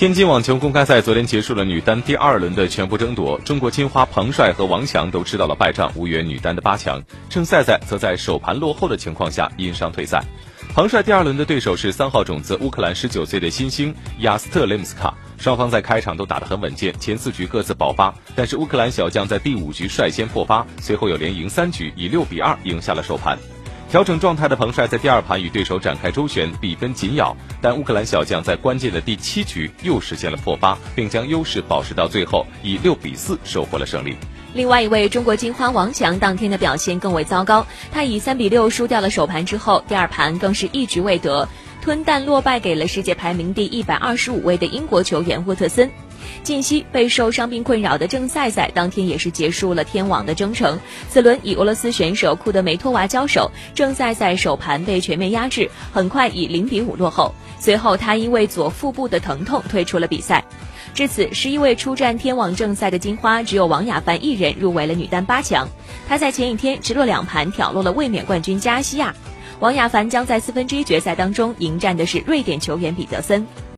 天津网球公开赛昨天结束了女单第二轮的全部争夺，中国金花彭帅和王强都吃到了败仗，无缘女单的八强。郑赛赛则在首盘落后的情况下因伤退赛。彭帅第二轮的对手是三号种子乌克兰十九岁的新星亚斯特雷姆斯卡，双方在开场都打得很稳健，前四局各自爆发，但是乌克兰小将在第五局率先破发，随后又连赢三局，以六比二赢下了首盘。调整状态的彭帅在第二盘与对手展开周旋，比分紧咬，但乌克兰小将在关键的第七局又实现了破发，并将优势保持到最后，以六比四收获了胜利。另外一位中国金花王强当天的表现更为糟糕，他以三比六输掉了首盘之后，第二盘更是一局未得，吞蛋落败给了世界排名第一百二十五位的英国球员沃特森。近期备受伤病困扰的郑赛赛当天也是结束了天网的征程。此轮与俄罗斯选手库德梅托娃交手，郑赛赛首盘被全面压制，很快以零比五落后。随后他因为左腹部的疼痛退出了比赛。至此，十一位出战天网正赛的金花，只有王雅凡一人入围了女单八强。她在前一天直落两盘挑落了卫冕冠军加西亚。王亚凡将在四分之一决赛当中迎战的是瑞典球员彼得森。